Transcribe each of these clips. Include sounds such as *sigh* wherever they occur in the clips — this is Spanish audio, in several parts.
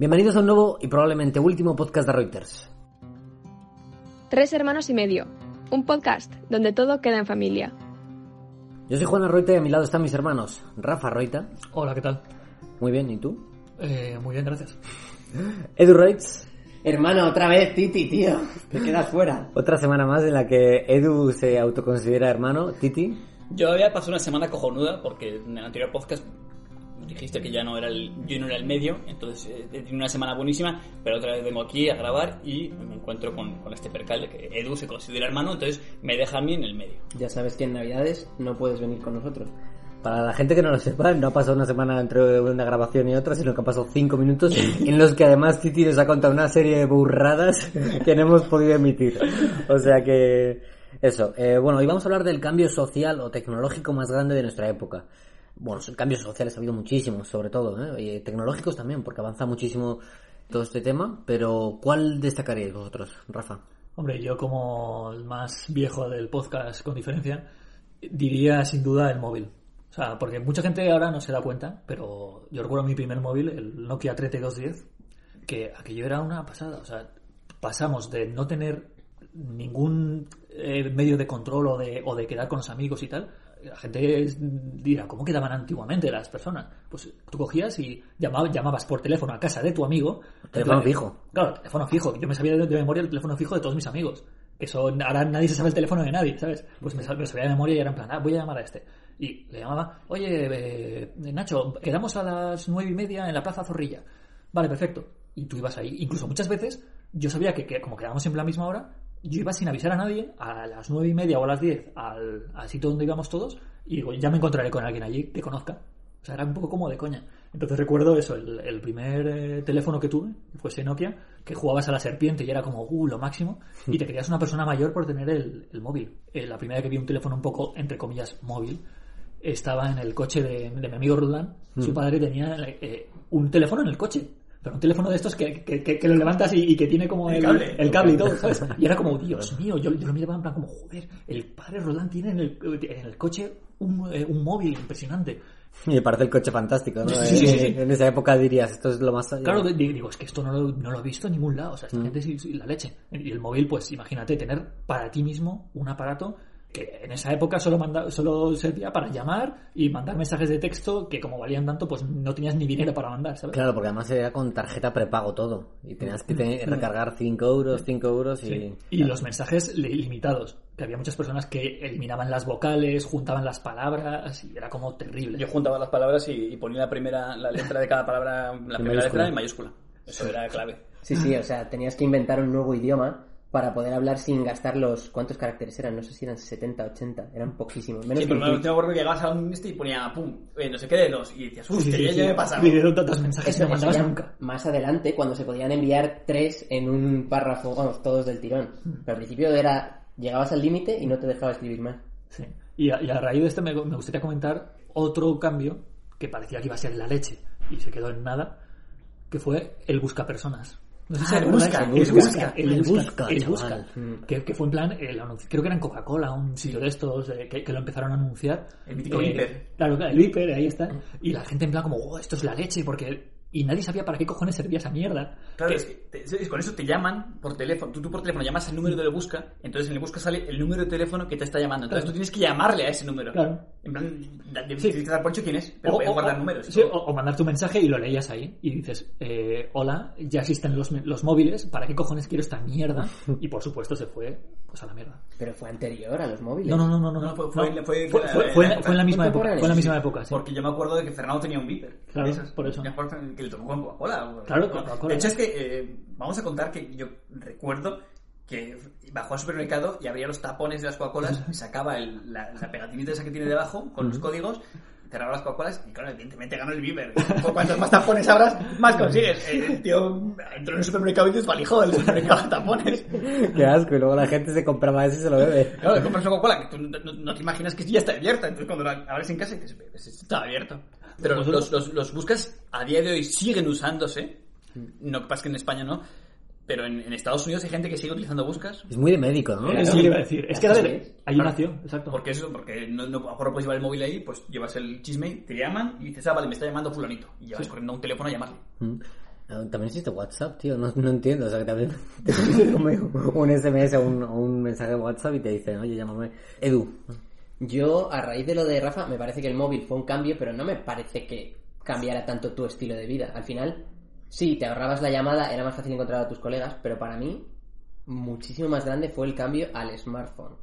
Bienvenidos a un nuevo y probablemente último podcast de Reuters. Tres hermanos y medio. Un podcast donde todo queda en familia. Yo soy Juana Roita y a mi lado están mis hermanos. Rafa Roita. Hola, ¿qué tal? Muy bien, ¿y tú? Eh, muy bien, gracias. *laughs* Edu Reitz. Hermano, otra vez Titi, tío. Te quedas fuera. Otra semana más en la que Edu se autoconsidera hermano. Titi. Yo había pasado una semana cojonuda porque en el anterior podcast dijiste que ya no era el, yo no era el medio, entonces eh, tenido una semana buenísima, pero otra vez vengo aquí a grabar y me encuentro con, con este percal de que Edu se considera hermano, entonces me deja a mí en el medio. Ya sabes que en Navidades no puedes venir con nosotros. Para la gente que no lo sepa, no ha pasado una semana entre una grabación y otra, sino que han pasado cinco minutos *laughs* en los que además Titi nos ha contado una serie de burradas *laughs* que no hemos podido emitir. O sea que eso. Eh, bueno, hoy vamos a hablar del cambio social o tecnológico más grande de nuestra época. Bueno, cambios sociales ha habido muchísimos, sobre todo, ¿eh? tecnológicos también, porque avanza muchísimo todo este tema. Pero ¿cuál destacaríais vosotros, Rafa? Hombre, yo como el más viejo del podcast, con diferencia, diría sin duda el móvil. O sea, porque mucha gente ahora no se da cuenta, pero yo recuerdo mi primer móvil, el Nokia 3210, que aquello era una pasada. O sea, pasamos de no tener ningún eh, medio de control o de, o de quedar con los amigos y tal. La gente dirá, ¿cómo quedaban antiguamente las personas? Pues tú cogías y llamabas, llamabas por teléfono a casa de tu amigo. Teléfono fijo. Claro, teléfono fijo. Yo me sabía de, de memoria el teléfono fijo de todos mis amigos. Eso ahora nadie se sabe el teléfono de nadie, ¿sabes? Pues me, me sabía de memoria y era en plan, ah, voy a llamar a este. Y le llamaba, oye, eh, Nacho, quedamos a las nueve y media en la Plaza Zorrilla. Vale, perfecto. Y tú ibas ahí. Incluso muchas veces yo sabía que, que como quedábamos siempre a la misma hora, yo iba sin avisar a nadie a las nueve y media o a las diez al, al sitio donde íbamos todos y digo, ya me encontraré con alguien allí que conozca. O sea, era un poco como de coña. Entonces recuerdo eso, el, el primer eh, teléfono que tuve, que fuese Nokia, que jugabas a la serpiente y era como, uh, lo máximo, y te creías una persona mayor por tener el, el móvil. Eh, la primera vez que vi un teléfono un poco, entre comillas, móvil, estaba en el coche de, de mi amigo Roland. Su padre tenía eh, un teléfono en el coche. Pero un teléfono de estos que, que, que- que lo levantas y, y que tiene como El el, cable. el cable y todo, *laughs* ¿sabes? Y era como, Dios mío, yo, yo lo miraba en plan como, joder, el padre Roland tiene en el, en el coche un, eh, un móvil impresionante. Y me parece el coche fantástico, ¿no? Sí, sí, sí, sí. En esa época dirías, esto es lo más... Claro, di- digo, es que esto no lo, no lo he visto en ningún lado. O sea, esta Mm. gente sí, la leche. Y el móvil, pues imagínate tener para ti mismo un aparato que en esa época solo manda, solo servía para llamar y mandar mensajes de texto que como valían tanto, pues no tenías ni dinero para mandar, ¿sabes? Claro, porque además era con tarjeta prepago todo. Y tenías que tener- recargar 5 euros, 5 euros y... Sí. Y los mensajes li- limitados. Que había muchas personas que eliminaban las vocales, juntaban las palabras y era como terrible. Yo juntaba las palabras y, y ponía la primera la letra de cada palabra, la primera mayúscula. letra en mayúscula. Eso era clave. Sí, sí, o sea, tenías que inventar un nuevo idioma para poder hablar sin gastar los... ¿Cuántos caracteres eran? No sé si eran 70, 80. Eran poquísimos. Menos Sí, pero me recuerdo que llegabas a un este y ponía pum, eh, no sé qué de dos. Y decías, Sí, uff, sí, sí, ya, sí. ya me he pasado. Y de tantos mensajes Eso, no mandabas nunca. más adelante, cuando se podían enviar tres en un párrafo, vamos, todos del tirón. Pero al principio era... Llegabas al límite y no te dejaba escribir más. Sí. Y a, y a raíz de esto me, me gustaría comentar otro cambio que parecía que iba a ser la leche y se quedó en nada, que fue el busca personas. No sé si Ah, el busca, el el busca, busca, el el busca, el. Que, que fue en plan, el anuncio- creo que era en Coca-Cola, un sitio de estos eh, que, que lo empezaron a anunciar. El mítico Viper. Claro, claro, el Viper, ahí está. Y la gente en plan como, oh, esto es la leche, porque... Y nadie sabía para qué cojones servía esa mierda. Claro, Que- es que te- es- con eso te llaman por teléfono. Tú, tú por teléfono llamas al número de busca, entonces en el busca sale el número de teléfono que te está llamando. Entonces Claro. tú tienes que llamarle a ese número. Claro. En plan, da- de- Sí. dar por hecho quién es, pero O- guardar o- números. sí, o, o mandar tu mensaje y lo leías ahí y dices, eh, hola, ya existen los, los móviles, ¿para qué cojones quiero esta mierda? *laughs* Y por supuesto se fue pues a la mierda. Pero fue anterior a los móviles. No, no, no, no, no, No, fue- fue- no. fue- fue, fue- fue- la- fue- la fue en la misma época, fue en la misma época, sí. Porque yo me acuerdo de que Fernando tenía un Viper. Claro, esos. por eso. Que le tocó con Coca-Cola. Claro, Coca-Cola. De hecho, es que eh, vamos a contar que yo recuerdo que bajó al supermercado y abría los tapones de las Coca-Colas, sacaba el- la, la pegatinita esa que tiene debajo con los códigos, cerraba las Coca-Colas y, claro, evidentemente ganó el Viper. *laughs* Cuantos más tapones abras, más consigues. El tío entró en el supermercado y desvalijó el supermercado de tapones. *laughs* Qué asco, y luego la gente se compraba eso y se lo bebe. Claro, le compras una Coca-Cola que tú no, no- no te imaginas que ya está abierta. Entonces cuando la abres en casa dices, "Pues está abierto. Pero los, los, los- los buscas a día de hoy siguen usándose. No pasa que en España no. Pero en, en Estados Unidos hay gente que sigue utilizando buscas. Es muy de médico, ¿no? Eso Sí. le iba a decir. Es que de... es. Ahí Claro. nació, exacto. Porque eso, porque no, no, a lo mejor puedes llevar el móvil ahí, pues llevas el chisme, te llaman y dices, ah, vale, me está llamando fulanito. Y llevas corriendo a un teléfono a llamarle. Mm. Ah, También existe WhatsApp, tío, no, no entiendo. O sea, que también *laughs* te un SMS o un, o un mensaje de WhatsApp y te dicen, oye, llámame. Edu. Yo, a raíz de lo de Rafa, me parece que el móvil fue un cambio, pero no me parece que cambiara tanto tu estilo de vida. Al final, sí, te ahorrabas la llamada, era más fácil encontrar a tus colegas, pero para mí, muchísimo más grande fue el cambio al smartphone.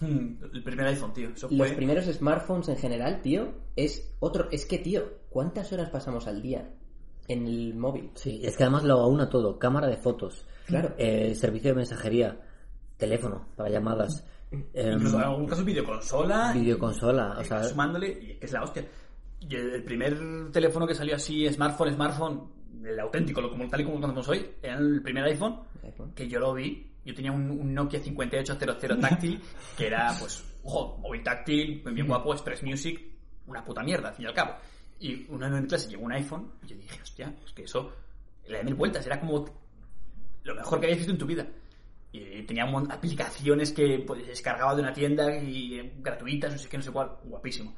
Hmm, El primer iPhone, tío. Eso Los fue... primeros smartphones en general, tío, es otro. Es que, tío, ¿cuántas horas pasamos al día en el móvil? Sí, es que además lo aúna todo. Cámara de fotos. Claro. eh, servicio de mensajería. Teléfono para llamadas. em, Incluso en algún caso videoconsola. videoconsola. O y sea, sumándole, y es la hostia. Y el primer teléfono que salió así, smartphone, smartphone, el auténtico, lo como tal y como lo conocemos hoy, era el primer iPhone, iPhone. que yo lo vi. Yo tenía un, un Nokia 5800 táctil, que era, *laughs* pues, ojo, móvil táctil, bien guapo, Express Music, una puta mierda, al fin y al cabo. Y un año en clase llegó un iPhone, y yo dije, hostia, es que eso, le da mil vueltas, era como lo mejor que habías visto en tu vida. Y tenía aplicaciones que pues, descargaba de una tienda y eh, gratuitas, no sé qué, no sé cuál, guapísimo.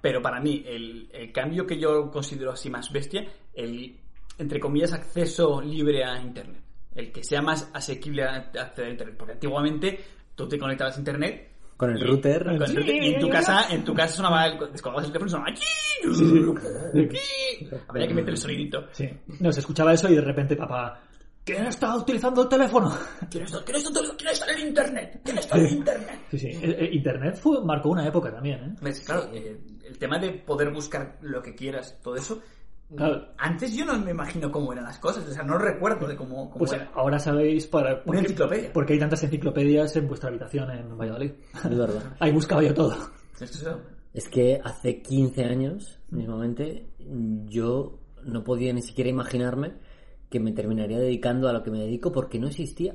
Pero para mí, el, el cambio que yo considero así más bestia, el, entre comillas, acceso libre a Internet. El que sea más asequible a acceder a Internet. Porque antiguamente tú te conectabas a Internet con el y- router. con el router, y en tu casa, en tu casa sonaba el, descolgabas el teléfono y sonaba Había que meter el sonidito. Sí. No, se escuchaba eso y de repente papá, ¿quién está utilizando el teléfono? ¿Quién está, quién está, quién está en el Internet? ¿Quién está en el Internet? Sí, sí. El- el Internet fue, marcó una época también, ¿eh? Claro, eh, el tema de poder buscar lo que quieras, todo eso. Claro. Antes yo no me imagino cómo eran las cosas, o sea, no recuerdo de cómo, cómo Pues era. ahora sabéis para... por qué- enciclopedia. Porque hay tantas enciclopedias en vuestra habitación en Valladolid. Es verdad. *laughs* Ahí buscaba yo todo. Es. Es que hace 15 años, mismamente, yo no podía ni siquiera imaginarme que me terminaría dedicando a lo que me dedico porque no existía.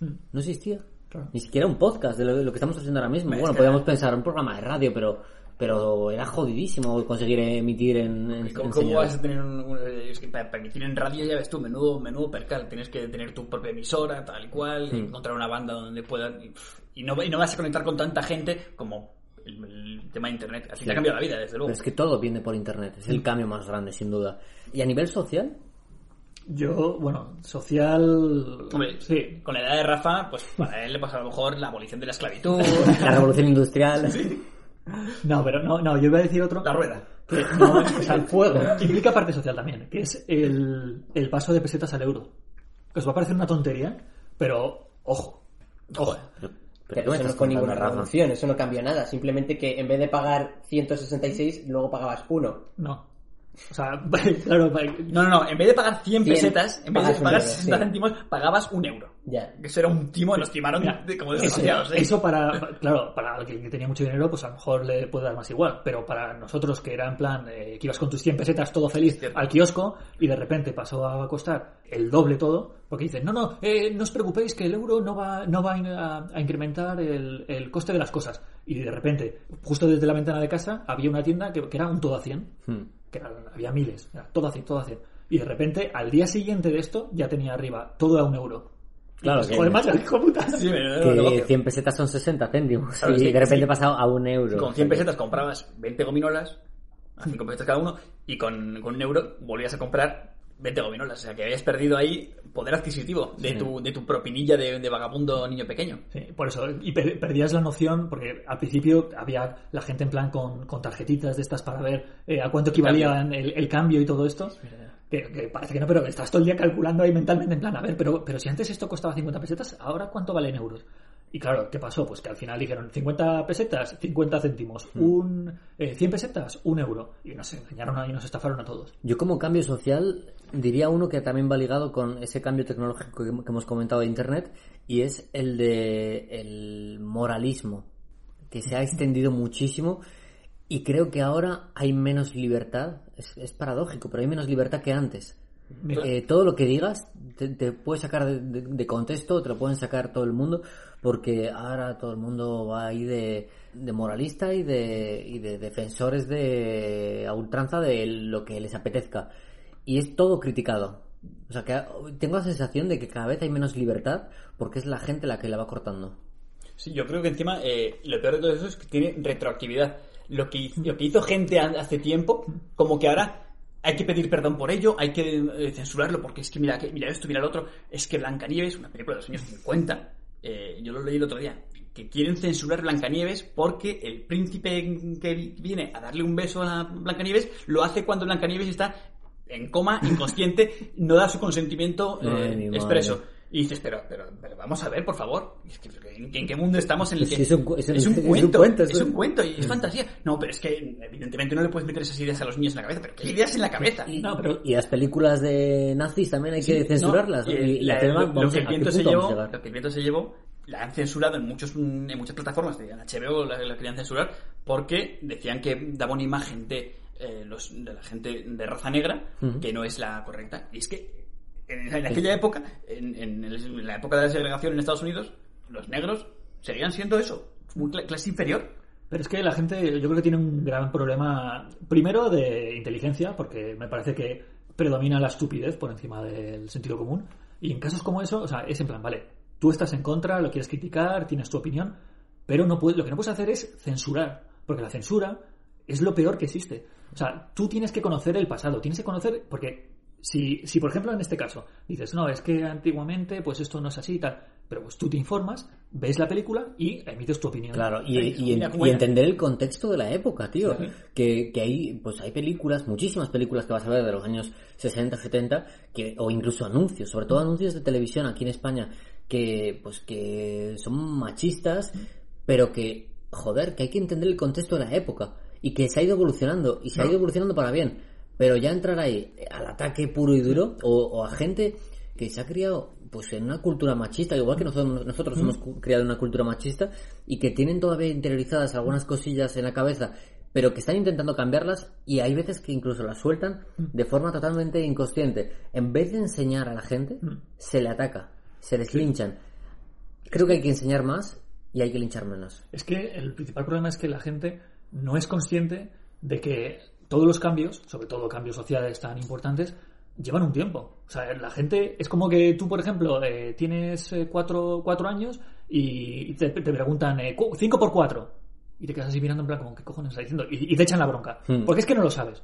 No existía. Claro. Ni siquiera un podcast de lo, de lo que estamos haciendo ahora mismo. Es Bueno, que- podíamos pensar un programa de radio, pero pero era jodidísimo conseguir emitir en, en, ¿Y ¿Cómo, en cómo vas a tener un, un- es que para permitir en radio ya ves tú, menudo, menudo percal, tienes que tener tu propia emisora, tal y cual, encontrar una banda donde puedan, y, y no, y no vas a conectar con tanta gente como el, el tema de internet. Así te ha cambiado la vida, desde luego. Pero es que todo viene por internet. Es el cambio más grande, sin duda. Y a nivel social, Yo, bueno, social... Hombre, Sí. con la edad de Rafa, pues para él le pasa a lo mejor la abolición de la esclavitud, *laughs* la revolución industrial. No, pero no, no, yo iba a decir otro... la rueda. que no, o sea, el fuego *laughs* implica parte social también, que es el, el paso de pesetas al euro. Que os va a parecer una tontería, pero ojo, ojo. Pero, Pero ¿qué me eso no estás fue contando, ninguna revolución, eso no cambió nada. Simplemente que en vez de pagar 166, luego pagabas uno. No. O sea, *laughs* claro, No, no, no, en vez de pagar 100 Cien, pesetas, en vez de pagar euro, 60 sí. céntimos, pagabas un euro. Ya. Eso era un timo, nos timaron de, como eso, desgraciados, ¿eh? eso para, claro, para alguien que tenía mucho dinero, pues a lo mejor le puede dar más igual, pero para nosotros que era en plan, eh, que ibas con tus 100 pesetas todo feliz Cierto. al kiosco y de repente pasó a costar el doble todo, porque dicen, no, no, eh, no os preocupéis que el euro no va, no va a, a incrementar el, el coste de las cosas. Y de repente, justo desde la ventana de casa, había una tienda que, que era un todo a 100, Hmm. Que era- había miles, era todo a 100, todo a 100. Y de repente, al día siguiente de esto, ya tenía arriba todo a un euro. Claro, que- Joder, macho, *laughs* hijo puta. Sí, Que negocio. 100 pesetas son 60 céntimos. Claro, y sí, de repente sí. ha pasado a un euro. Con 100 pesetas comprabas 20 gominolas, a 5 pesetas cada uno, y con, con un euro volvías a comprar 20 gominolas. O sea que habías perdido ahí poder adquisitivo de, tu, de tu propinilla de, de vagabundo niño pequeño. Sí, por eso. Y per- perdías la noción, porque al principio había la gente en plan con, con tarjetitas de estas para ver eh, a cuánto equivalía el, el cambio y todo esto. Que, que parece que no, pero estás todo el día calculando ahí mentalmente en plan, a ver, pero, pero si antes esto costaba 50 pesetas, ¿ahora cuánto vale en euros? Y claro, ¿qué pasó? Pues que al final dijeron 50 pesetas, 50 céntimos, un, eh, 100 pesetas, un euro. Y nos engañaron y nos estafaron a todos. Yo como cambio social diría uno que también va ligado con ese cambio tecnológico que, que hemos comentado de Internet y es el de el moralismo que se ha extendido muchísimo y creo que ahora hay menos libertad. Es, es paradójico, pero hay menos libertad que antes. Eh, todo lo que digas te, te puede sacar de, de- de contexto, te lo pueden sacar todo el mundo, porque ahora todo el mundo va ahí de, moralista y de, y de defensores de a ultranza de lo que les apetezca. Y es todo criticado. O sea, que tengo la sensación de que cada vez hay menos libertad porque es la gente la que la va cortando. Sí, yo creo que encima eh, lo peor de todo eso es que tiene retroactividad. Lo que, lo que hizo gente hace tiempo, como que ahora hay que pedir perdón por ello, hay que eh, censurarlo porque es que mira, que, mira esto, mira lo otro. Es que Blancanieves, una película de los años 50, eh, yo lo leí el otro día, que quieren censurar Blancanieves porque el príncipe que viene a darle un beso a Blancanieves lo hace cuando Blancanieves está en coma, inconsciente, no da su consentimiento eh, Ay, madre. Y dices, pero, pero, pero vamos a ver, por favor, es que, ¿en, en qué mundo estamos en el Sí, que es un es un- es un es un cuento, cuento, es un cuento y es *laughs* fantasía? No, pero es que evidentemente no le puedes meter esas ideas a los niños en la cabeza, pero ¿qué ideas en la cabeza? No, pero Y las películas de nazis también hay que censurarlas. No, y, y y la- el tema, lo, lo vamos que a- el ¿a qué viento se llevó, lo que el viento se llevó, la han censurado en muchos en muchas plataformas, de HBO la, la querían censurar porque decían que daba una imagen de eh, los, de la gente de raza negra que no es la correcta. Y es que en, en aquella época, en, en el- en la época de la segregación en Estados Unidos, los negros seguían siendo eso, una clase inferior. Pero es que la gente, yo creo que tiene un gran problema, primero de inteligencia, porque me parece que predomina la estupidez por encima del sentido común. Y en casos como eso, o sea, es en plan, vale, tú estás en contra, lo quieres criticar, tienes tu opinión, pero no puedes, lo que no puedes hacer es censurar, porque la censura es lo peor que existe. O sea, tú tienes que conocer el pasado, tienes que conocer, porque si, si por ejemplo en este caso dices, no, es que antiguamente pues esto no es así y tal, pero pues tú te informas, ves la película y emites tu opinión. Claro, y, entender el contexto de la época, tío. Sí. Que, que hay, pues hay películas, muchísimas películas que vas a ver de los años 60, 70, que, o incluso anuncios, sobre todo anuncios de televisión aquí en España, que, pues que son machistas, pero que, joder, que hay que entender el contexto de la época. Y que se ha ido evolucionando, y se ha ido evolucionando para bien. Pero ya entrar ahí al ataque puro y duro, o, o a gente que se ha criado pues en una cultura machista, igual que nosotros, nosotros hemos criado en una cultura machista, y que tienen todavía interiorizadas algunas cosillas en la cabeza, pero que están intentando cambiarlas, y hay veces que incluso las sueltan de forma totalmente inconsciente. En vez de enseñar a la gente, se le ataca, se les linchan. Creo que hay que enseñar más y hay que linchar menos. Es que el principal problema es que la gente no es consciente de que todos los cambios, sobre todo cambios sociales tan importantes, llevan un tiempo. O sea, la gente es como que tú, por ejemplo, eh, tienes eh, cuatro, cuatro años y te, te preguntan eh, cinco por cuatro y te quedas así mirando en plan como, ¿qué cojones está diciendo? Y, y te echan la bronca. Hmm. Porque es que no lo sabes.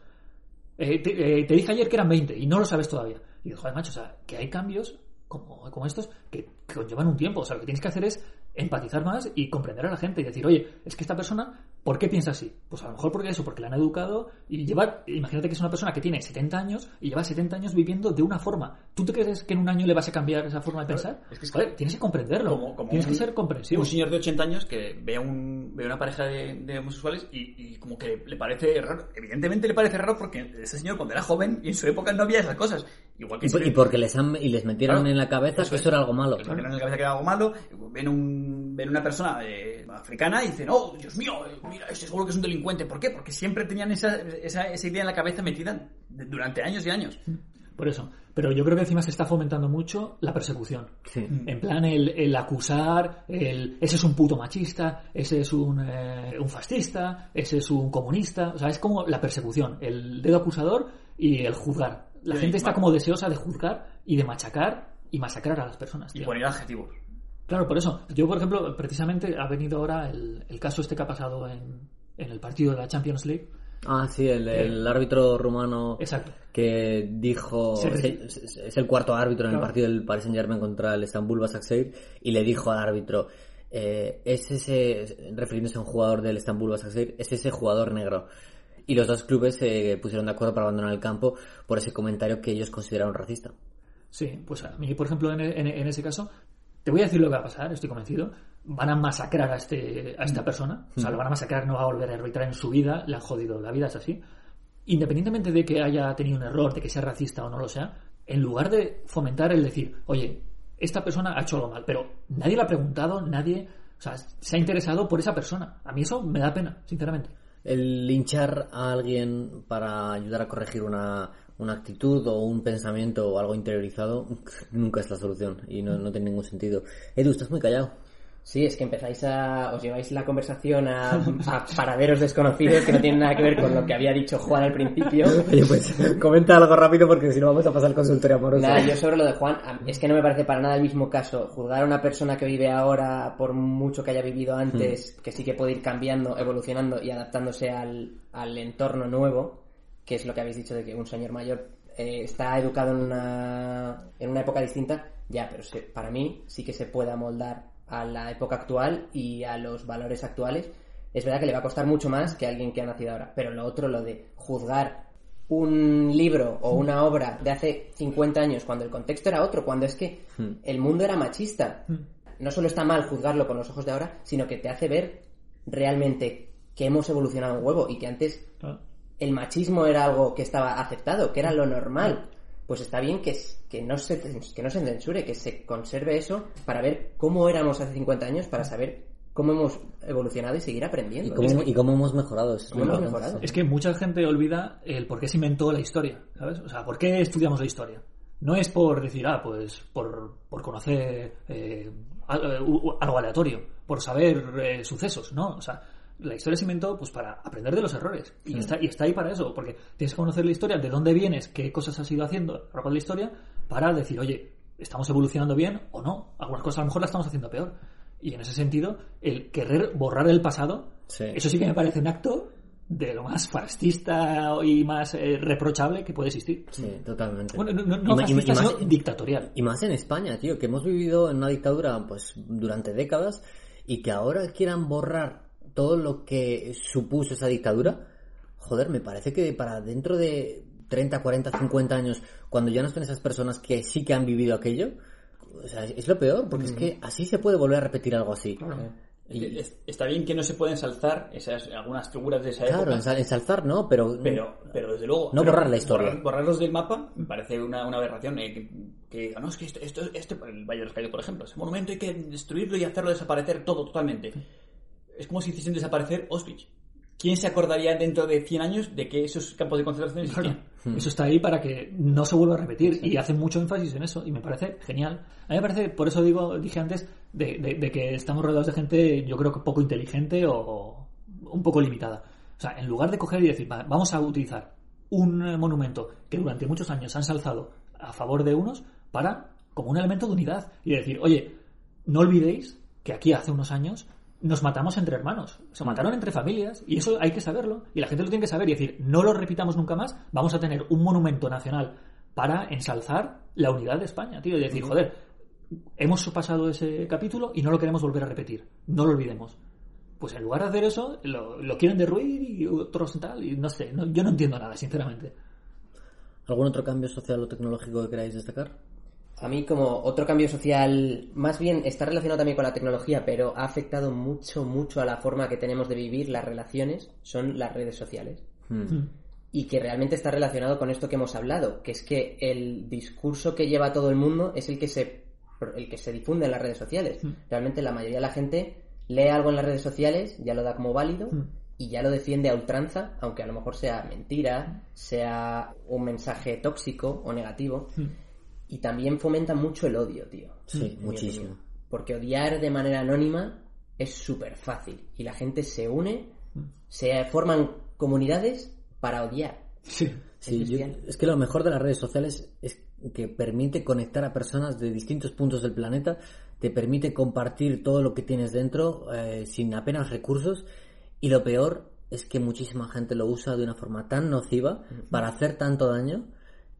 Eh, te, te dije ayer que eran 20 y no lo sabes todavía. Y digo, joder, macho, o sea, que hay cambios como, como estos que, que conllevan un tiempo. O sea, lo que tienes que hacer es empatizar más y comprender a la gente y decir, oye, es que esta persona, ¿por qué piensa así? Pues a lo mejor porque eso, porque la han educado y lleva, imagínate que es una persona que tiene 70 años y lleva 70 años viviendo de una forma. ¿Tú te crees que en un año le vas a cambiar esa forma de pensar? es que es Joder, tienes que comprenderlo. Como- como tienes un- que ser comprensivo. Un señor de 80 años que ve a, un, ve a una pareja de, de homosexuales y, y como que le parece raro. Evidentemente le parece raro porque ese señor cuando era joven y en su época no había esas cosas. Igual que Y, por- y porque les han, y les metieron Claro, en la cabeza eso que es. eso era algo malo. les metieron en la cabeza que era algo malo, ven, un, ven una persona eh, africana y dicen, oh, Dios mío, eh, mira, este seguro que es un delincuente. ¿Por qué? Porque siempre tenían esa, esa, esa idea en la cabeza metida durante años y años. Por eso. Pero yo creo que encima se está fomentando mucho la persecución. Sí. En plan, el, el acusar, el ese es un puto machista, ese es un, eh, un fascista, ese es un comunista. O sea, es como la persecución, el dedo acusador y el juzgar. La gente está como deseosa de juzgar y de machacar y masacrar a las personas. Y poner adjetivos. Claro, por eso. Yo, por ejemplo, precisamente ha venido ahora el, el caso este que ha pasado en, en el partido de la Champions League. Ah, sí, el, el árbitro rumano Exacto. que dijo, Sí. es, es- es el cuarto árbitro en el partido del Paris Saint Germain contra el Istanbul Basaksehir y le dijo al árbitro, eh, es ese, refiriéndose a un jugador del Istanbul Basaksehir, es ese jugador negro. Y los dos clubes se pusieron de acuerdo para abandonar el campo por ese comentario que ellos consideraron racista. Sí, pues a mí, por ejemplo, en, en- en ese caso, te voy a decir lo que va a pasar, estoy convencido. Van a masacrar a, este, a esta persona, o sea, lo van a masacrar, no va a volver a arbitrar en su vida, le han jodido la vida, es así. Independientemente de que haya tenido un error, de que sea racista o no lo sea, en lugar de fomentar el decir, oye, esta persona ha hecho algo mal, pero nadie le ha preguntado, nadie, o sea, se ha interesado por esa persona. A mí eso me da pena, sinceramente. El linchar a alguien para ayudar a corregir una, una actitud o un pensamiento o algo interiorizado nunca es la solución y no, no tiene ningún sentido. Edu, estás muy callado. Sí, es que empezáis a. os lleváis la conversación a, a paraderos desconocidos que no tienen nada que ver con lo que había dicho Juan al principio. *laughs* Oye, pues comenta algo rápido porque si no vamos a pasar consultorio amoroso. Nada, yo sobre lo de Juan, es que no me parece para nada el mismo caso. Juzgar a una persona que vive ahora, por mucho que haya vivido antes, que sí que puede ir cambiando, evolucionando y adaptándose al, al entorno nuevo, que es lo que habéis dicho de que un señor mayor eh, está educado en una, en una época distinta, ya, pero se- para mí sí que se puede amoldar a la época actual y a los valores actuales. Es verdad que le va a costar mucho más que a alguien que ha nacido ahora, pero lo otro, lo de juzgar un libro o una obra de hace 50 años cuando el contexto era otro, cuando es que el mundo era machista, no solo está mal juzgarlo con los ojos de ahora, sino que te hace ver realmente que hemos evolucionado un huevo y que antes Claro. el machismo era algo que estaba aceptado, que era lo normal. Pues está bien que, que, no se, que no se censure, que se conserve eso para ver cómo éramos hace 50 años, para saber cómo hemos evolucionado y seguir ¿Y aprendiendo. cómo, y cómo hemos mejorado? Eso es ¿Cómo muy hemos importante. mejorado? Es que mucha gente olvida el por qué se inventó la historia, ¿sabes? O sea, ¿por qué estudiamos la historia? No es por decir, ah, pues por, por conocer eh, u- algo aleatorio, por saber eh, sucesos, ¿no? O sea, la historia se inventó pues para aprender de los errores. Y, está, y está ahí para eso, porque tienes que conocer la historia, de dónde vienes, qué cosas has ido haciendo a lo largo de la historia, para decir, oye, ¿estamos evolucionando bien o no? Algunas cosas a lo mejor las estamos haciendo peor. Y en ese sentido, el querer borrar el pasado, Sí. eso sí que me parece un acto de lo más fascista y más eh, reprochable que puede existir. Sí, totalmente. Bueno, no, no, fascista, y más- sino dictatorial. Y más en España, tío, que hemos vivido en una dictadura pues durante décadas y que ahora quieran borrar todo lo que supuso esa dictadura. Joder, me parece que para dentro de 30, 40, 50 años, cuando ya no estén esas personas que sí que han vivido aquello, o sea, es lo peor, porque es que así se puede volver a repetir algo así. Y, Es- Está bien que no se pueden ensalzar esas, algunas figuras de esa claro, época. ensal- ensalzar no, pero, Pero, pero desde luego. No borrar la historia. borrar- borrarlos del mapa me parece una, una aberración. eh, que, que no, es que esto, esto, este, el Valle de los Caídos, por ejemplo, ese monumento hay que destruirlo y hacerlo desaparecer todo totalmente. Es como si hiciesen desaparecer Auschwitz. ¿Quién se acordaría dentro de 100 años de que esos campos de concentración existían? Eso está ahí para que no se vuelva a repetir y hacen mucho énfasis en eso y me parece genial. A mí me parece, por eso digo, dije antes, de, de- de que estamos rodeados de gente yo creo que poco inteligente o, o un poco limitada. O sea, en lugar de coger y decir, "Va, vamos a utilizar un monumento que durante muchos años se ha ensalzado a favor de unos para como un elemento de unidad y decir, oye, no olvidéis que aquí hace unos años nos matamos entre hermanos, se mataron entre familias y eso hay que saberlo y la gente lo tiene que saber y decir, no lo repitamos nunca más, vamos a tener un monumento nacional para ensalzar la unidad de España, tío, y decir, joder, hemos pasado ese capítulo y no lo queremos volver a repetir, no lo olvidemos. Pues en lugar de hacer eso, lo, lo quieren derruir y otros tal, y no sé, no- yo no entiendo nada, sinceramente. ¿algún otro cambio social o tecnológico que queráis destacar? A mí como otro cambio social, más bien está relacionado también con la tecnología, pero ha afectado mucho, mucho a la forma que tenemos de vivir las relaciones, son las redes sociales. Hmm. Y que realmente está relacionado con esto que hemos hablado, que es que el discurso que lleva todo el mundo es el que se, el que se difunde en las redes sociales. Realmente la mayoría de la gente lee algo en las redes sociales, ya lo da como válido y ya lo defiende a ultranza, aunque a lo mejor sea mentira, sea un mensaje tóxico o negativo. Y también fomenta mucho el odio, tío. Sí, muchísimo. Porque odiar de manera anónima es súper fácil. Y la gente se une, se forman comunidades para odiar. Sí. Sí, yo- es que lo mejor de las redes sociales es que permite conectar a personas de distintos puntos del planeta, te permite compartir todo lo que tienes dentro eh, sin apenas recursos y lo peor es que muchísima gente lo usa de una forma tan nociva para hacer tanto daño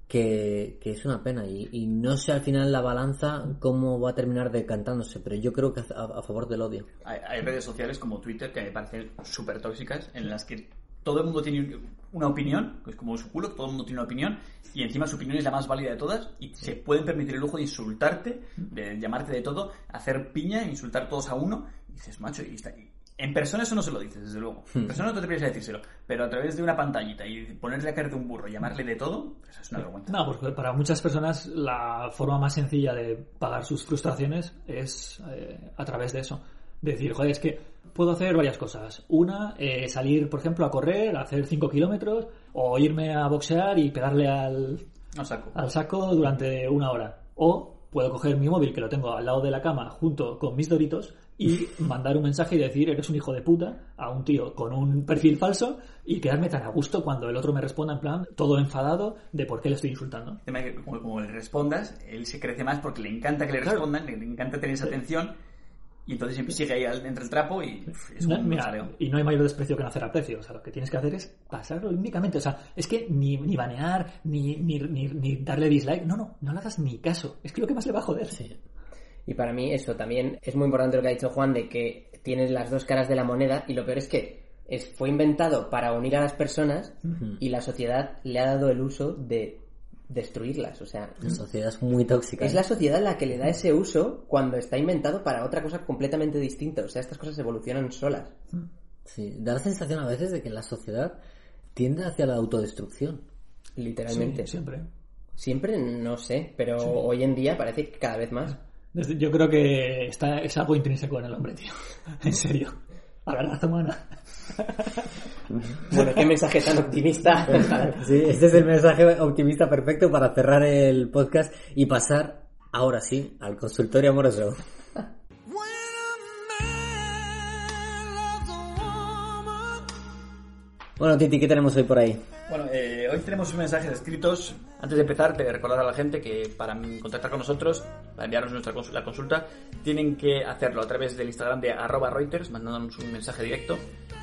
que, que es una pena y, y no sé al final la balanza cómo va a terminar decantándose, pero yo creo que a, favor del odio. Hay, redes sociales como Twitter que me parecen súper tóxicas, en las que todo el mundo tiene una opinión, que es como su culo, todo el mundo tiene una opinión, y encima su opinión es la más válida de todas, y se pueden permitir el lujo de insultarte, de llamarte de todo, hacer piña, insultar todos a uno, y dices, macho, y está. En persona eso no se lo dices, desde luego. En persona no te atreves a decírselo, pero a través de una pantallita y ponerle a caer de un burro, llamarle de todo, eso es una vergüenza. No, porque para muchas personas la forma más sencilla de pagar sus frustraciones es eh, a través de eso. Decir, joder, es que puedo hacer varias cosas. Una, eh, salir, por ejemplo, a correr, a hacer 5 kilómetros, o irme a boxear y pegarle al, No saco. al saco durante una hora. O puedo coger mi móvil, que lo tengo al lado de la cama, junto con mis doritos, y *laughs* mandar un mensaje y decir, eres un hijo de puta, a un tío con un perfil falso, y quedarme tan a gusto cuando el otro me responda en plan, todo enfadado, de por qué le estoy insultando. Como, como le respondas, él se crece más porque le encanta que le respondan, le encanta tener esa atención y entonces siempre sigue ahí entre el trapo y es No, un mira, y no hay mayor desprecio que no hacer aprecio. O sea, lo que tienes que hacer es pasarlo únicamente. O sea, es que ni, ni banear, ni, ni, ni, ni darle dislike. No, no, no le hagas ni caso. Es que lo que más le va a joder. Y para mí eso también es muy importante lo que ha dicho Juan de que tienes las dos caras de la moneda y lo peor es que es, fue inventado para unir a las personas y la sociedad le ha dado el uso de destruirlas. O sea, La sociedad es muy tóxica. es ¿eh? la sociedad la que le da ese uso cuando está inventado para otra cosa completamente distinta. O sea, estas cosas evolucionan solas. Sí, da la sensación a veces de que la sociedad tiende hacia la autodestrucción. Literalmente. Sí, siempre. Siempre no sé, pero hoy en día parece que cada vez más. Yo creo que está, es algo intrínseco en el hombre, tío. *laughs* En serio. A la raza humana. *laughs* *laughs* Bueno, qué mensaje tan optimista. *laughs* Sí, este es el mensaje optimista perfecto para cerrar el podcast y pasar, ahora sí, al consultorio amoroso. Bueno, Titi, ¿qué tenemos hoy por ahí? Bueno, eh, hoy tenemos un mensajes escritos. Antes de empezar, de recordar a la gente que para contactar con nosotros, para enviarnos nuestra cons- la consulta, tienen que hacerlo a través del Instagram de arroba Reuters, mandándonos un mensaje directo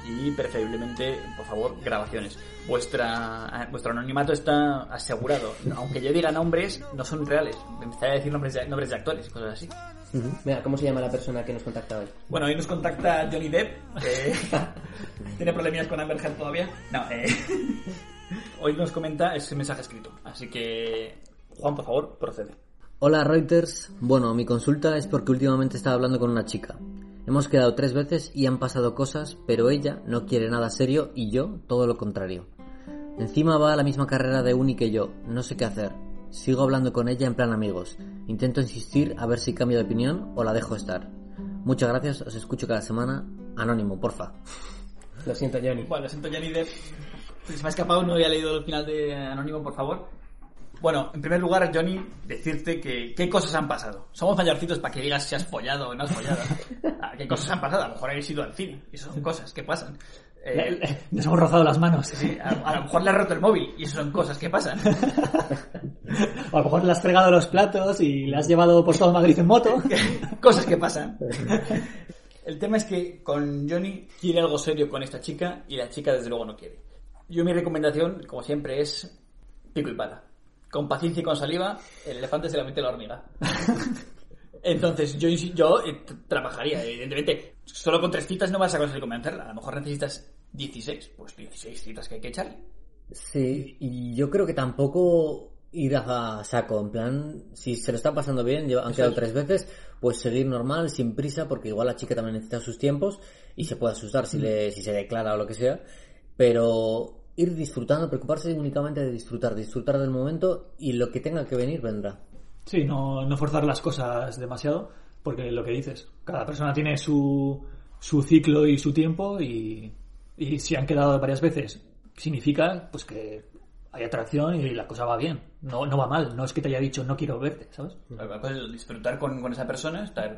y preferiblemente, por favor, grabaciones. Vuestra, vuestro anonimato está asegurado. Aunque yo diga nombres, no son reales. Me empezaría a decir nombres de, nombres de actores y cosas así. Mira, ¿cómo se llama la persona que nos contacta hoy? Bueno, hoy nos contacta Johnny Depp. que *laughs* tiene problemillas con Amber Heard todavía. No, eh, *laughs* hoy nos comenta ese mensaje escrito. Así que, Juan, por favor, procede. Hola Reuters, bueno, mi consulta es porque últimamente estaba hablando con una chica. Hemos quedado tres veces y han pasado cosas, pero ella no quiere nada serio y yo todo lo contrario. Encima va a la misma carrera de uni que yo, no sé qué hacer. Sigo hablando con ella en plan amigos. Intento insistir a ver si cambio de opinión o la dejo estar. Muchas gracias, os escucho cada semana. Anónimo, porfa. Lo siento, Johnny. Bueno, lo siento, Johnny Depp. Se me ha escapado, no había leído el final de Anónimo, por favor. Bueno, en primer lugar, Johnny, decirte que qué cosas han pasado. Somos mayorcitos para que digas si has follado o no has follado. *laughs* Ah, ¿Qué cosas han pasado? A lo mejor habéis ido al cine. Y eso son cosas que pasan. Eh, Nos hemos rozado las manos. sí, a, a lo mejor le has roto el móvil. Y eso son cosas que pasan. O *laughs* a lo mejor le has fregado los platos y le has llevado por todo Madrid en moto. *laughs* cosas que pasan. El tema es que con Johnny quiere algo serio con esta chica y la chica desde luego no quiere. Yo mi recomendación, como siempre, es pico y pala. Con paciencia y con saliva, el elefante se la mete la hormiga. *laughs* Entonces yo, yo eh, trabajaría, evidentemente. Solo con tres citas no vas a conseguir convencerla. A lo mejor necesitas 16, pues 16 citas que hay que echarle. Sí, y yo creo que tampoco ir a saco, en plan, si se lo está pasando bien, han quedado es. tres veces, pues seguir normal, sin prisa, porque igual la chica también necesita sus tiempos y se puede asustar si, le, si se declara o lo que sea, pero ir disfrutando, preocuparse únicamente de disfrutar, disfrutar del momento y lo que tenga que venir vendrá. Sí, no, no forzar las cosas demasiado, porque lo que dices, cada persona tiene su, su ciclo y su tiempo y, y si han quedado varias veces, significa pues que hay atracción y la cosa va bien. No, no va mal, no es que te haya dicho no quiero verte, ¿sabes? La cosa es disfrutar con, con esa persona, estar,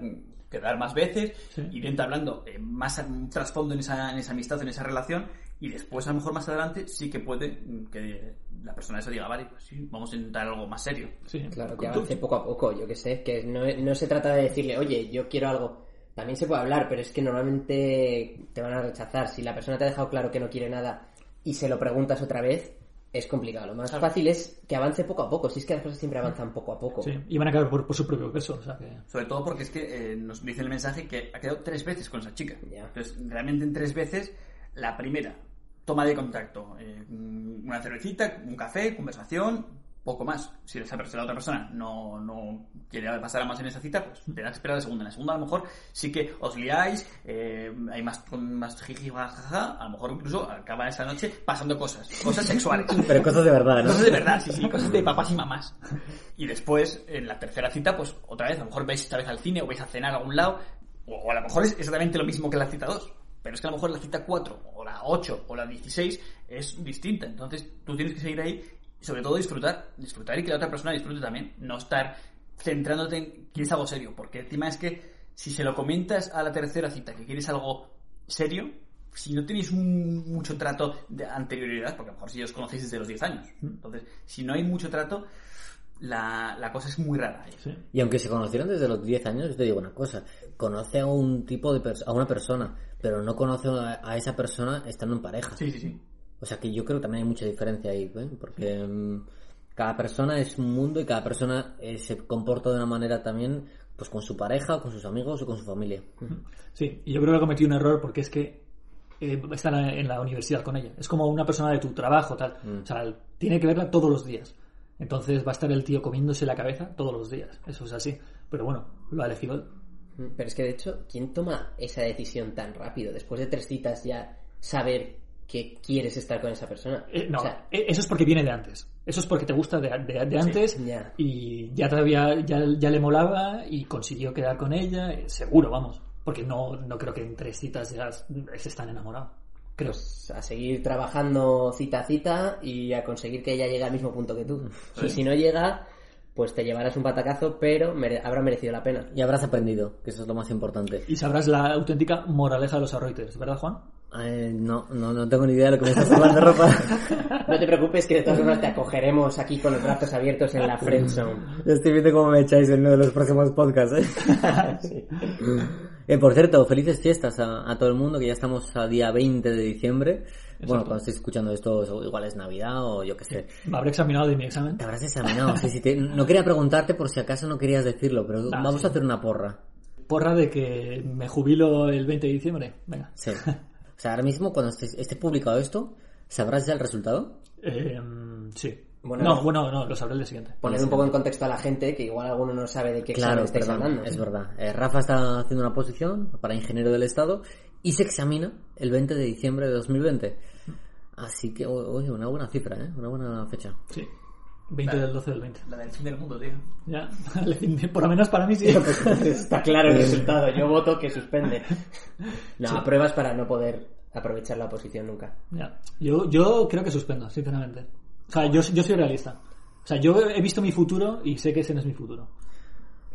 quedar más veces, Sí. ir entablando eh, más trasfondo en esa, en esa amistad, en esa relación, y después a lo mejor más adelante sí que puede mm, que la persona esa diga, vale, pues sí, vamos a intentar algo más serio. Sí. Claro, que avance poco a poco, yo que sé, que no, no se trata de decirle, oye, yo quiero algo. También se puede hablar, pero es que normalmente te van a rechazar. Si la persona te ha dejado claro que no quiere nada y se lo preguntas otra vez, es complicado. Lo más Claro. fácil es que avance poco a poco. Si es que las cosas siempre avanzan poco a poco. Sí, y van a caer por, por su propio peso, o sea que... Sobre todo porque es que eh, nos dice el mensaje que ha quedado tres veces con esa chica. Ya. Entonces, realmente en tres veces, la primera, toma de contacto, eh, una cervecita, un café, conversación, poco más. Si esa la otra persona no, no quiere pasar a más en esa cita, pues tendrá que esperar la segunda. En la segunda a lo mejor sí que os liáis, eh, hay más, con más jiji, jajaja, a lo mejor incluso acaba esa noche pasando cosas, cosas sexuales. *laughs* Pero cosas de verdad, ¿no? Cosas de verdad, sí, sí, cosas de papás y mamás. Y después, en la tercera cita, pues otra vez, a lo mejor vais esta vez al cine o vais a cenar a algún lado, o, o a lo mejor es exactamente lo mismo que la cita 2. Pero es que a lo mejor la cita 4, o la 8, o la 16 es distinta. Entonces tú tienes que seguir ahí y sobre todo disfrutar. Disfrutar y que la otra persona disfrute también. No estar centrándote en quieres algo serio. Porque el tema es que si se lo comentas a la tercera cita que quieres algo serio, si no tenéis un- mucho trato de anterioridad, porque a lo mejor si os conocéis desde los 10 años, entonces, si no hay mucho trato, la, la cosa es muy rara. Sí. Y aunque se conocieron desde los 10 años, yo te digo una cosa, conoce a un tipo de pers- a una persona, pero no conoce a, a esa persona estando en pareja. Sí, sí, sí. O sea que yo creo que también hay mucha diferencia ahí, ¿eh? porque mm, cada persona es un mundo y cada persona eh, se comporta de una manera también, pues con su pareja, o con sus amigos o con su familia. Sí, y yo creo que cometí un error porque es que eh, está en la, en la universidad con ella. Es como una persona de tu trabajo, tal. O sea, tiene que verla todos los días. Entonces va a estar el tío comiéndose la cabeza todos los días. Eso es así. Pero bueno, lo ha elegido él. Pero es que de hecho, ¿quién toma esa decisión tan rápido? Después de tres citas ya saber que quieres estar con esa persona. Eh, no, O sea, eh, eso es porque viene de antes. Eso es porque te gusta de, de- de antes y ya todavía ya, ya le molaba y consiguió quedar con ella, eh, seguro, vamos. Porque no, no creo que en tres citas ya se están enamorados. Creo. pues a seguir trabajando cita a cita y a conseguir que ella llegue al mismo punto que tú. *laughs* Y si no llega, pues te llevarás un patacazo, pero mere- habrá merecido la pena. Y habrás aprendido, que eso es lo más importante. Y sabrás la auténtica moraleja de los Reuters, ¿verdad, Juan? Eh, no, no, no tengo ni idea de lo que me estás hablando, *laughs* Rafa. No te preocupes que de todas formas te acogeremos aquí con los brazos abiertos en la friend zone. Yo estoy viendo cómo me echáis en uno de los próximos podcasts, ¿eh? *laughs* Eh, por cierto, felices fiestas a, a todo el mundo, que ya estamos a día 20 de diciembre. Bueno, cuando estéis escuchando esto, igual es Navidad o yo qué sé. Me habré examinado de mi examen. Te habrás examinado. Sí, sí, te- no quería preguntarte por si acaso no querías decirlo, pero Ah, vamos sí. a hacer una porra. Porra de que me jubilo el 20 de diciembre. Venga. Sí. O sea, ahora mismo, cuando esté, esté publicado esto, ¿sabrás ya el resultado? *laughs* Eh, sí. Bueno, no, bueno, no, lo sabré el día siguiente. Poner un poco en contexto a la gente, que igual alguno no sabe de qué examen Claro, estáis perdón, hablando. es verdad. Eh, Rafa está haciendo una posición para ingeniero del Estado y se examina el 20 de diciembre de 2020. Así que, oye, una buena cifra, ¿eh? Una buena fecha. Sí. 20 del 12 del 20. La del fin del mundo, tío. Ya. *laughs* Por lo menos para mí sí. *laughs* Está claro el *laughs* resultado. Yo voto que suspende. No, pruebas para no poder aprovechar la oposición nunca. Ya. Yo, yo creo que suspendo, sinceramente. O sea, yo, yo soy realista. O sea, yo he visto mi futuro y sé que ese no es mi futuro.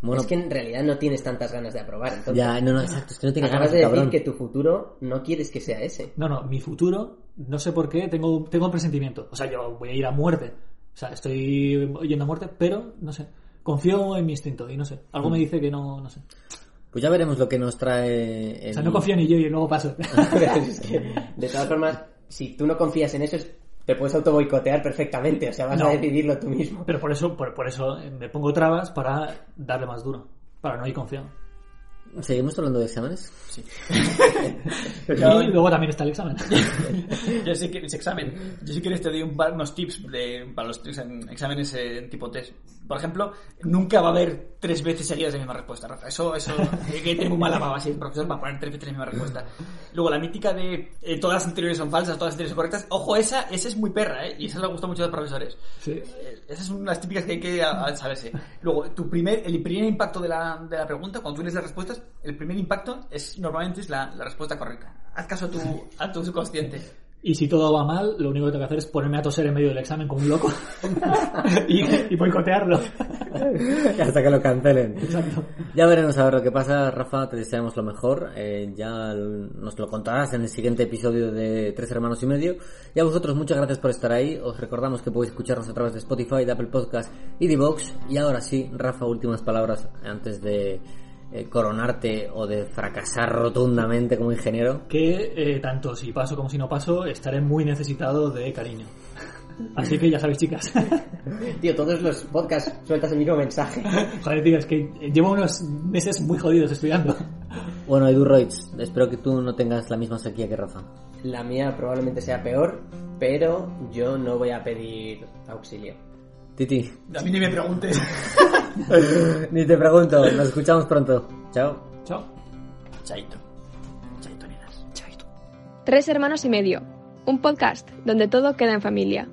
Bueno, es que en realidad no tienes tantas ganas de aprobar. Entonces, ya, no, no, exacto, es que no tiene acabas ganas, de decir cabrón. que tu futuro no quieres que sea ese. No, no, mi futuro, no sé por qué, tengo, tengo un presentimiento. O sea, yo voy a ir a muerte. O sea, estoy yendo a muerte, pero no sé. Confío en mi instinto y no sé. Algo me dice que no, no sé. Pues ya veremos lo que nos trae el... O sea, no confío ni yo y luego paso. *laughs* Es que, de todas formas, si tú no confías en eso, te puedes auto boicotear perfectamente. O sea, vas No. a decidirlo tú mismo. Pero por eso, por, por eso eh, me pongo trabas para darle más duro. Para no ir confiado. ¿Seguimos hablando de exámenes? *laughs* Y luego también está el examen. *laughs* Yo sí que ese examen. Yo si quieres te doy un par, unos tips de- para los exámenes eh, tipo test. Por ejemplo, nunca va a haber tres veces seguidas la misma respuesta, Rafa. Eso, eso, *laughs* que muy mala baba si el profesor va a poner tres veces la misma respuesta. Luego, la mítica de eh, todas las anteriores son falsas, todas las anteriores son correctas. Ojo, esa, esa es muy perra, ¿eh? Y esa le gusta mucho a los profesores. Sí. Eh, Esas son las típicas que hay que a- a saberse. Luego, tu primer, el primer impacto de la, de la pregunta, cuando tú lees las respuestas, el primer impacto es normalmente es la, la respuesta correcta. Haz caso a tu, a tu subconsciente. Y si todo va mal, lo único que tengo que hacer es ponerme a toser en medio del examen como un loco *laughs* y, y boicotearlo. *laughs* Hasta que lo cancelen. Exacto. Ya veremos a ver lo que pasa, Rafa, te deseamos lo mejor. Eh, ya nos lo contarás en el siguiente episodio de Tres Hermanos y Medio. Y a vosotros, muchas gracias por estar ahí. Os recordamos que podéis escucharnos a través de Spotify, de Apple Podcast y de Vox. Y ahora sí, Rafa, últimas palabras antes de eh, coronarte o de fracasar rotundamente como ingeniero. Que eh, tanto si paso como si no paso, estaré muy necesitado de cariño. *laughs* Así que ya sabéis, chicas. *laughs* Tío, todos los podcasts sueltas el mismo mensaje. *laughs* Joder, tío, es que llevo unos meses muy jodidos estudiando. Bueno, Edu Roitz, espero que tú no tengas la misma sequía que Rafa. La mía probablemente sea peor, pero yo no voy a pedir auxilio. Titi, A mí ni me preguntes. *laughs* ni te pregunto, nos escuchamos pronto. Chao. Chao. Chaito. Chaito, nenas. Chaito. Tres hermanos y medio. Un podcast donde todo queda en familia.